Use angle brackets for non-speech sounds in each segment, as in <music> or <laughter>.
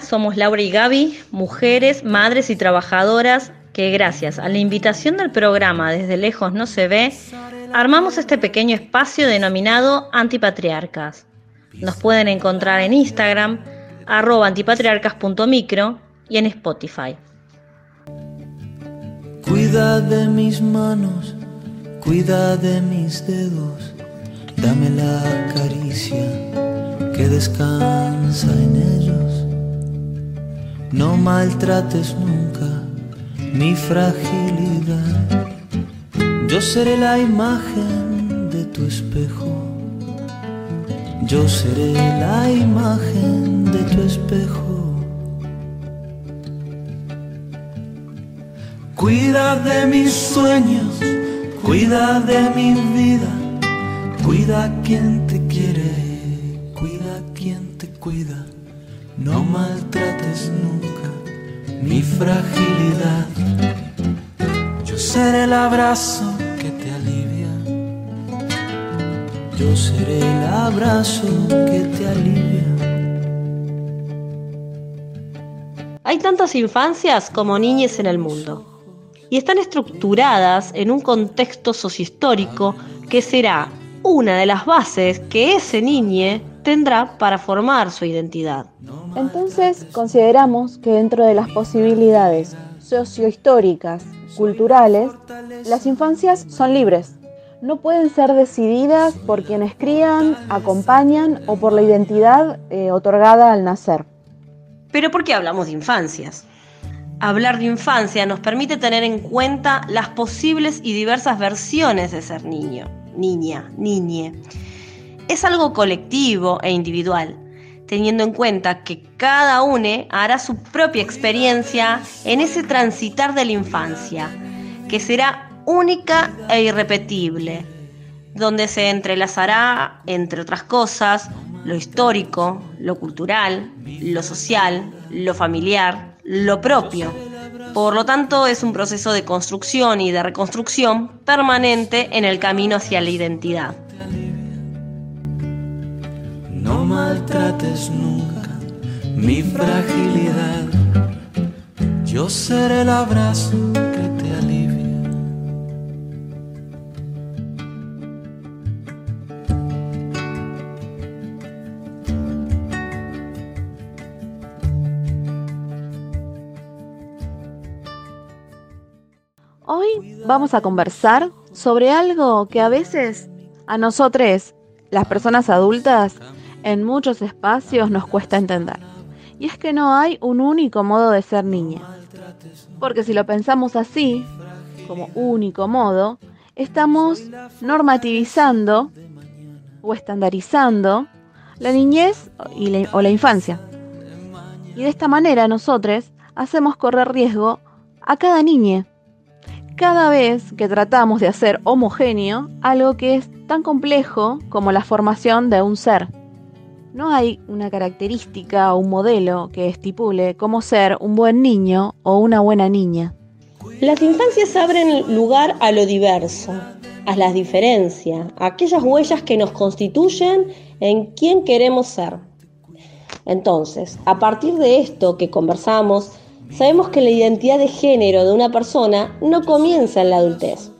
Somos Laura y Gaby, mujeres, madres y trabajadoras que gracias a la invitación del programa Desde lejos no se ve, armamos este pequeño espacio denominado Antipatriarcas. Nos pueden encontrar en Instagram, arroba antipatriarcas.micro y en Spotify. Cuida de mis manos, cuida de mis dedos, dame la caricia que descansa en ellos. No maltrates nunca mi fragilidad. Yo seré la imagen de tu espejo. Yo seré la imagen de tu espejo. Cuida de mis sueños, cuida de mi vida, cuida quien te quiere, cuida quien te cuida. No maltrates nunca mi fragilidad. Yo seré el abrazo que te alivia. Yo seré el abrazo que te alivia. Hay tantas infancias como niñas en el mundo y están estructuradas en un contexto sociohistórico que será una de las bases que ese niño tendrá para formar su identidad. Entonces, consideramos que dentro de las posibilidades sociohistóricas, culturales, las infancias son libres. No pueden ser decididas por quienes crían, acompañan o por la identidad eh, otorgada al nacer. Pero ¿por qué hablamos de infancias? Hablar de infancia nos permite tener en cuenta las posibles y diversas versiones de ser niño, niña, niñe. Es algo colectivo e individual, teniendo en cuenta que cada uno hará su propia experiencia en ese transitar de la infancia, que será única e irrepetible, donde se entrelazará, entre otras cosas, lo histórico, lo cultural, lo social, lo familiar, lo propio. Por lo tanto, es un proceso de construcción y de reconstrucción permanente en el camino hacia la identidad. Maltrates nunca mi fragilidad. Yo seré el abrazo que te alivia. Hoy vamos a conversar sobre algo que a veces a nosotros, las personas adultas, en muchos espacios nos cuesta entender. Y es que no hay un único modo de ser niña. Porque si lo pensamos así, como único modo, estamos normativizando o estandarizando la niñez o la infancia. Y de esta manera nosotros hacemos correr riesgo a cada niña. Cada vez que tratamos de hacer homogéneo algo que es tan complejo como la formación de un ser. No hay una característica o un modelo que estipule cómo ser un buen niño o una buena niña. Las infancias abren lugar a lo diverso, a las diferencias, a aquellas huellas que nos constituyen en quién queremos ser. Entonces, a partir de esto que conversamos, sabemos que la identidad de género de una persona no comienza en la adultez,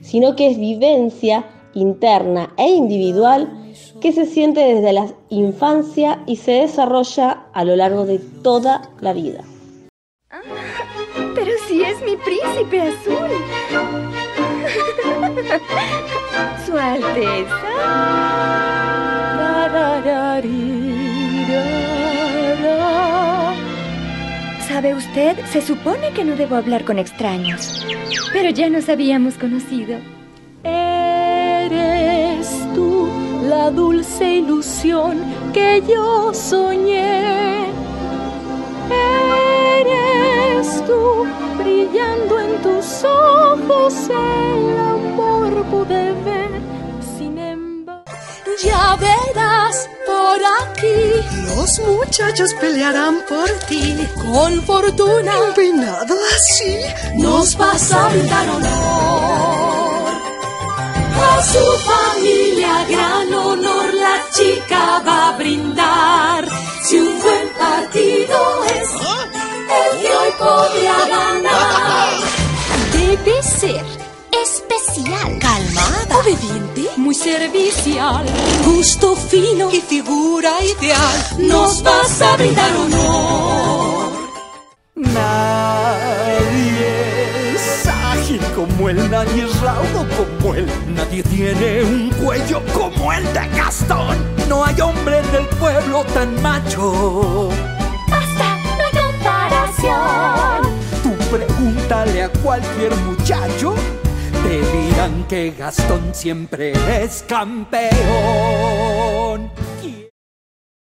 sino que es vivencia interna e individual que se siente desde la infancia y se desarrolla a lo largo de toda la vida. Pero si es mi príncipe azul. <laughs> Su Alteza. ¿Sabe usted? Se supone que no debo hablar con extraños. Pero ya nos habíamos conocido. Tú la dulce ilusión que yo soñé. Eres tú brillando en tus ojos el amor pude ver. Sin embargo, ya verás por aquí Los muchachos pelearán por ti. Con fortuna. Peinado así. Nos vas a brindar honor. A su familia, gran honor, la chica va a brindar. Si un buen partido es el que hoy podría ganar. Debe ser especial. Calmada. Obediente. Muy servicial. Gusto fino. Y figura ideal. Nos vas a brindar honor. Ágil como él, nadie es raudo como él, nadie tiene un cuello como el de Gastón. No hay hombre en el pueblo tan macho. Basta, no hay comparación. Tú pregúntale a cualquier muchacho, te dirán que Gastón siempre es campeón.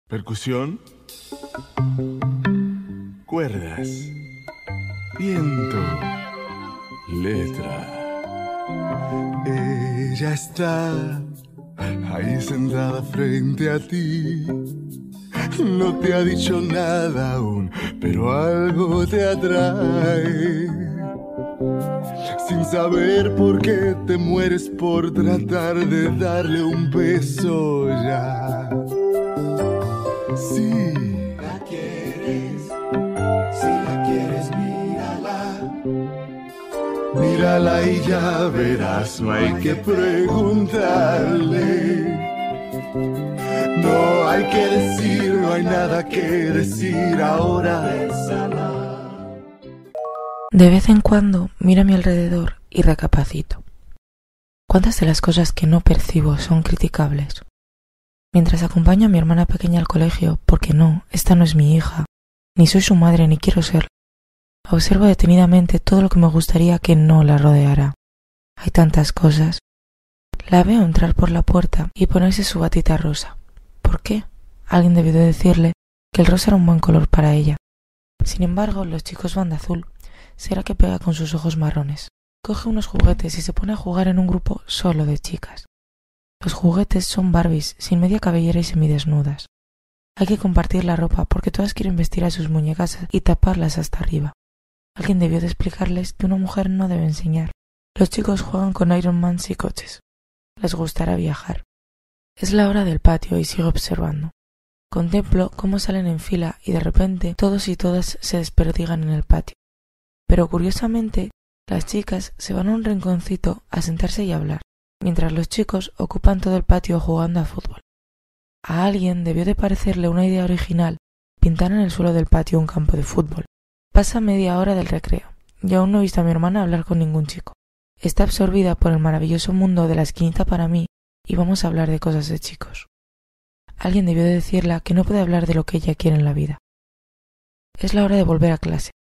Percusión. Cuerdas. Viento. Letra. Ella está ahí sentada frente a ti. No te ha dicho nada aún, pero algo te atrae. Sin saber por qué te mueres por tratar de darle un beso ya. Si Mírala y ya verás, no hay que preguntarle. No hay que decir, no hay nada que decir ahora. De vez en cuando miro a mi alrededor y recapacito. ¿Cuántas de las cosas que no percibo son criticables? Mientras acompaño a mi hermana pequeña al colegio, porque no, esta no es mi hija, ni soy su madre ni quiero serlo, observo detenidamente todo lo que me gustaría que no la rodeara. Hay tantas cosas. La veo entrar por la puerta y ponerse su batita rosa. ¿Por qué? Alguien debió de decirle que el rosa era un buen color para ella. Sin embargo, los chicos van de azul. ¿Será que pega con sus ojos marrones? Coge unos juguetes y se pone a jugar en un grupo solo de chicas. Los juguetes son Barbies, sin media cabellera y semidesnudas. Hay que compartir la ropa porque todas quieren vestir a sus muñecas y taparlas hasta arriba. Alguien debió de explicarles que una mujer no debe enseñar. Los chicos juegan con Iron Man y coches. Les gustará viajar. Es la hora del patio y sigo observando. Contemplo cómo salen en fila y de repente todos y todas se desperdigan en el patio. Pero curiosamente, las chicas se van a un rinconcito a sentarse y hablar, mientras los chicos ocupan todo el patio jugando a fútbol. A alguien debió de parecerle una idea original pintar en el suelo del patio un campo de fútbol. Pasa media hora del recreo y aún no he visto a mi hermana hablar con ningún chico. Está absorbida por el maravilloso mundo de la esquinita para mí y vamos a hablar de cosas de chicos. Alguien debió de decirle que no puede hablar de lo que ella quiere en la vida. Es la hora de volver a clase,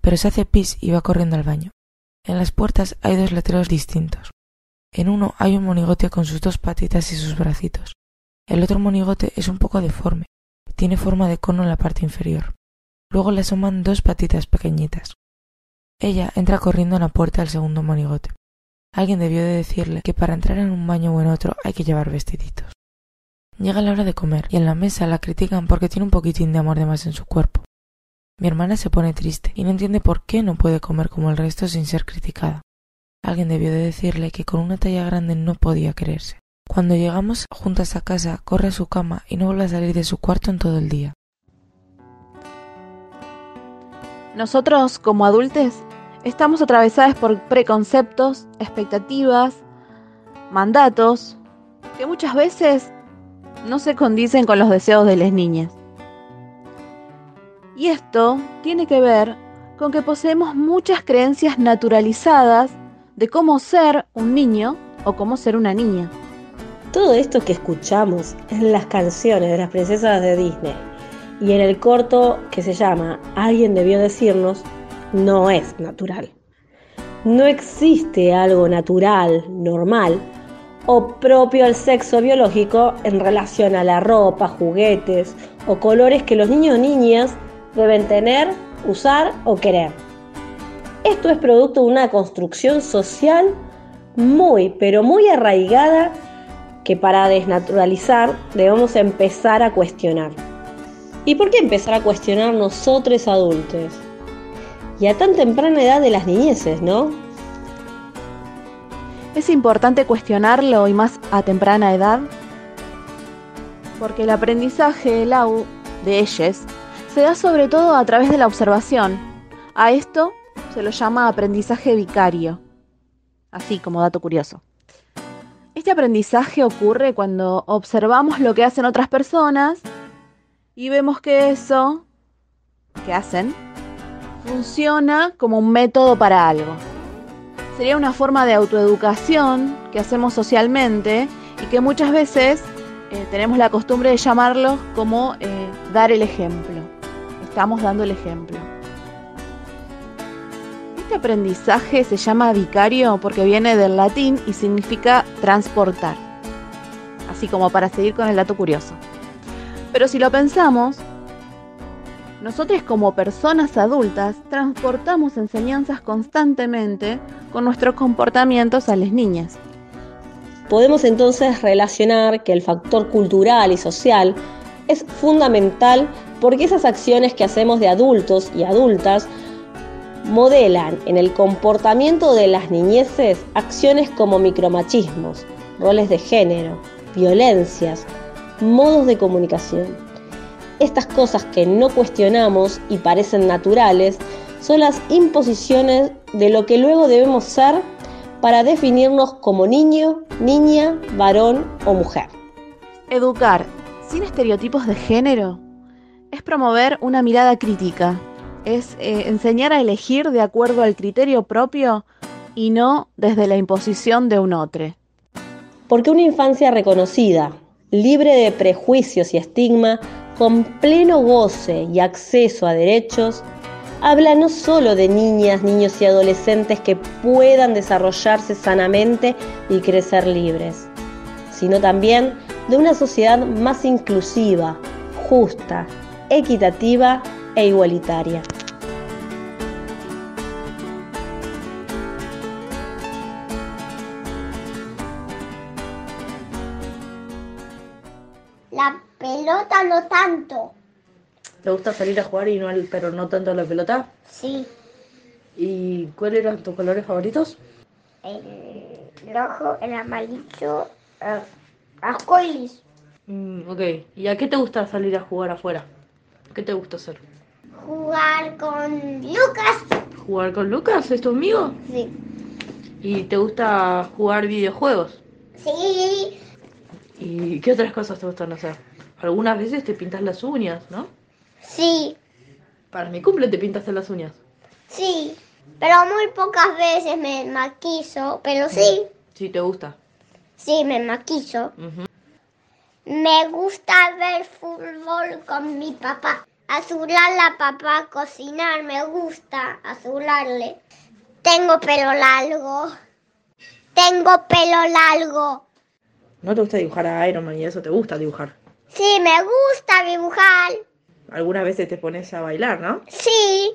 pero se hace pis y va corriendo al baño. En las puertas hay dos letreros distintos. En uno hay un monigote con sus dos patitas y sus bracitos. El otro monigote es un poco deforme, tiene forma de cono en la parte inferior. Luego le asoman dos patitas pequeñitas. Ella entra corriendo en la puerta del segundo monigote. Alguien debió de decirle que para entrar en un baño o en otro hay que llevar vestiditos. Llega la hora de comer y en la mesa la critican porque tiene un poquitín de amor de más en su cuerpo. Mi hermana se pone triste y no entiende por qué no puede comer como el resto sin ser criticada. Alguien debió de decirle que con una talla grande no podía creerse. Cuando llegamos juntas a casa, corre a su cama y no vuelve a salir de su cuarto en todo el día. Nosotros, como adultos, estamos atravesados por preconceptos, expectativas, mandatos, que muchas veces no se condicen con los deseos de las niñas. Y esto tiene que ver con que poseemos muchas creencias naturalizadas de cómo ser un niño o cómo ser una niña. Todo esto que escuchamos en las canciones de las princesas de Disney y en el corto que se llama Alguien debió decirnos, no es natural. No existe algo natural, normal o propio al sexo biológico en relación a la ropa, juguetes o colores que los niños o niñas deben tener, usar o querer. Esto es producto de una construcción social muy, pero muy arraigada que para desnaturalizar debemos empezar a cuestionar. ¿Y por qué empezar a cuestionar nosotros adultos? Y a tan temprana edad de las niñeces, ¿no? Es importante cuestionarlo y más a temprana edad, porque el aprendizaje Lau, de ellos se da sobre todo a través de la observación. A esto se lo llama aprendizaje vicario, así como dato curioso. Este aprendizaje ocurre cuando observamos lo que hacen otras personas y vemos que eso que hacen funciona como un método para algo. Sería una forma de autoeducación que hacemos socialmente y que muchas veces eh, tenemos la costumbre de llamarlo como eh, dar el ejemplo. Estamos dando el ejemplo. Este aprendizaje se llama vicario porque viene del latín y significa transportar. Así como para seguir con el dato curioso. Pero si lo pensamos, nosotros como personas adultas transportamos enseñanzas constantemente con nuestros comportamientos a las niñas. Podemos entonces relacionar que el factor cultural y social es fundamental porque esas acciones que hacemos de adultos y adultas modelan en el comportamiento de las niñeces acciones como micromachismos, roles de género, violencias, modos de comunicación. Estas cosas que no cuestionamos y parecen naturales son las imposiciones de lo que luego debemos ser para definirnos como niño, niña, varón o mujer. Educar sin estereotipos de género es promover una mirada crítica, es eh, enseñar a elegir de acuerdo al criterio propio y no desde la imposición de un otro. Porque una infancia reconocida, libre de prejuicios y estigma, con pleno goce y acceso a derechos, habla no solo de niñas, niños y adolescentes que puedan desarrollarse sanamente y crecer libres, sino también de una sociedad más inclusiva, justa, equitativa e igualitaria. No tanto. ¿Te gusta salir a jugar y no pero no tanto a la pelota? Sí. ¿Y cuáles eran tus colores favoritos? El rojo, el amarillo, el arcoíris. Mm, ok. ¿Y a qué te gusta salir a jugar afuera? ¿Qué te gusta hacer? Jugar con Lucas. ¿Jugar con Lucas? ¿Es tu amigo? Sí. ¿Y te gusta jugar videojuegos? Sí. ¿Y qué otras cosas te gustan hacer? Algunas veces te pintas las uñas, ¿no? Sí. Para mi cumple te pintaste las uñas. Sí, pero muy pocas veces me maquizo, pero sí. Sí, te gusta. Sí, me maquizo. Me gusta ver fútbol con mi papá. Azular a papá, cocinar, me gusta azularle. Tengo pelo largo. Tengo pelo largo. ¿No te gusta dibujar a Iron Man y eso te gusta dibujar? Sí, me gusta dibujar. Algunas veces te pones a bailar, ¿no? Sí.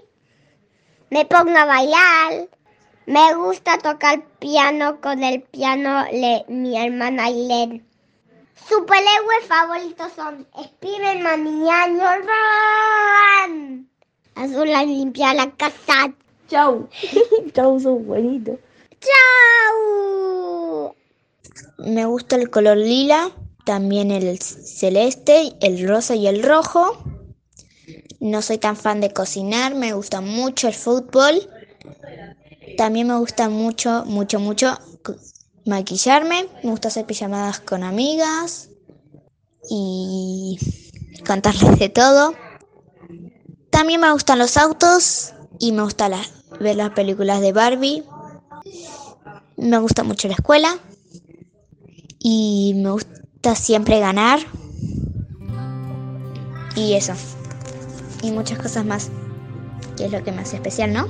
Me pongo a bailar. Me gusta tocar piano con el piano de mi hermana Aileen. Superhéroes favoritos son Spiderman y Iron Man. Azul a limpiar la casa. Chau. <laughs> Chau, son buenitos. Chau. Me gusta el color lila, también el celeste, el rosa y el rojo. No soy tan fan de cocinar, me gusta mucho el fútbol. También me gusta mucho, mucho, mucho maquillarme. Me gusta hacer pijamadas con amigas y contarles de todo. También me gustan los autos y me gusta ver las películas de Barbie. Me gusta mucho la escuela y me gusta siempre ganar. Y eso. Y muchas cosas más. Que es lo que me hace especial, ¿no?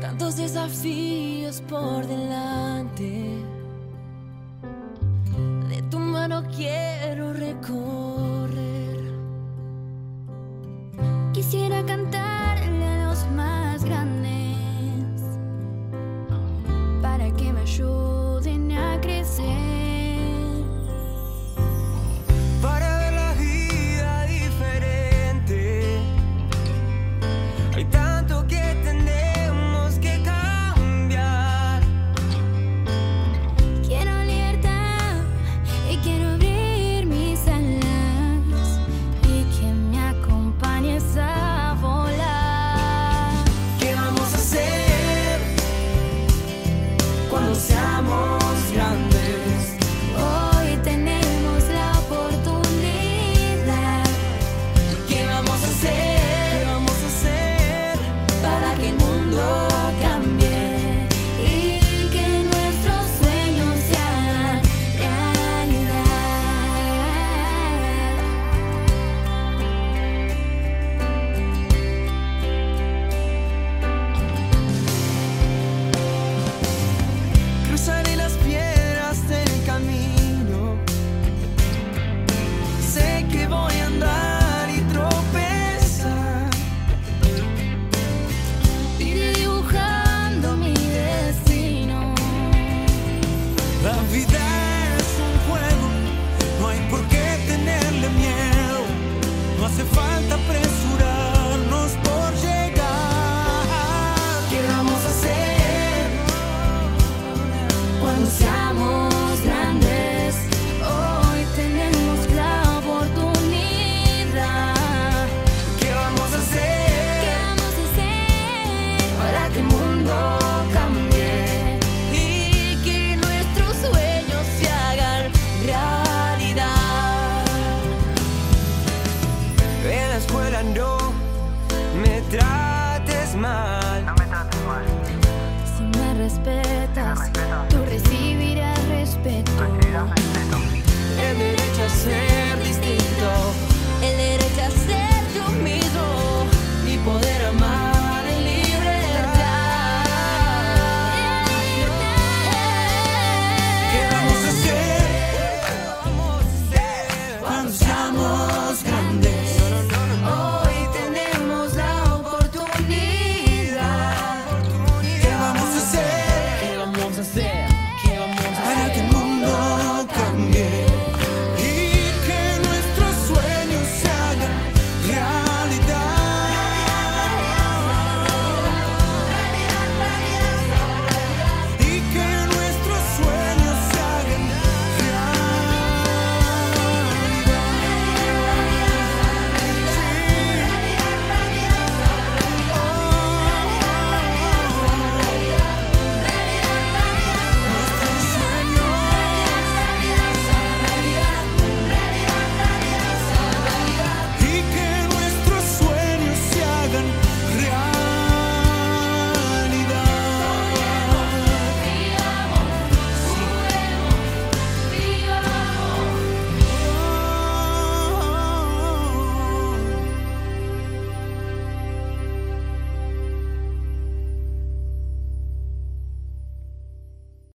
Tantos desafíos por delante. De tu mano quiero recorrer. Quisiera cantarle respeto.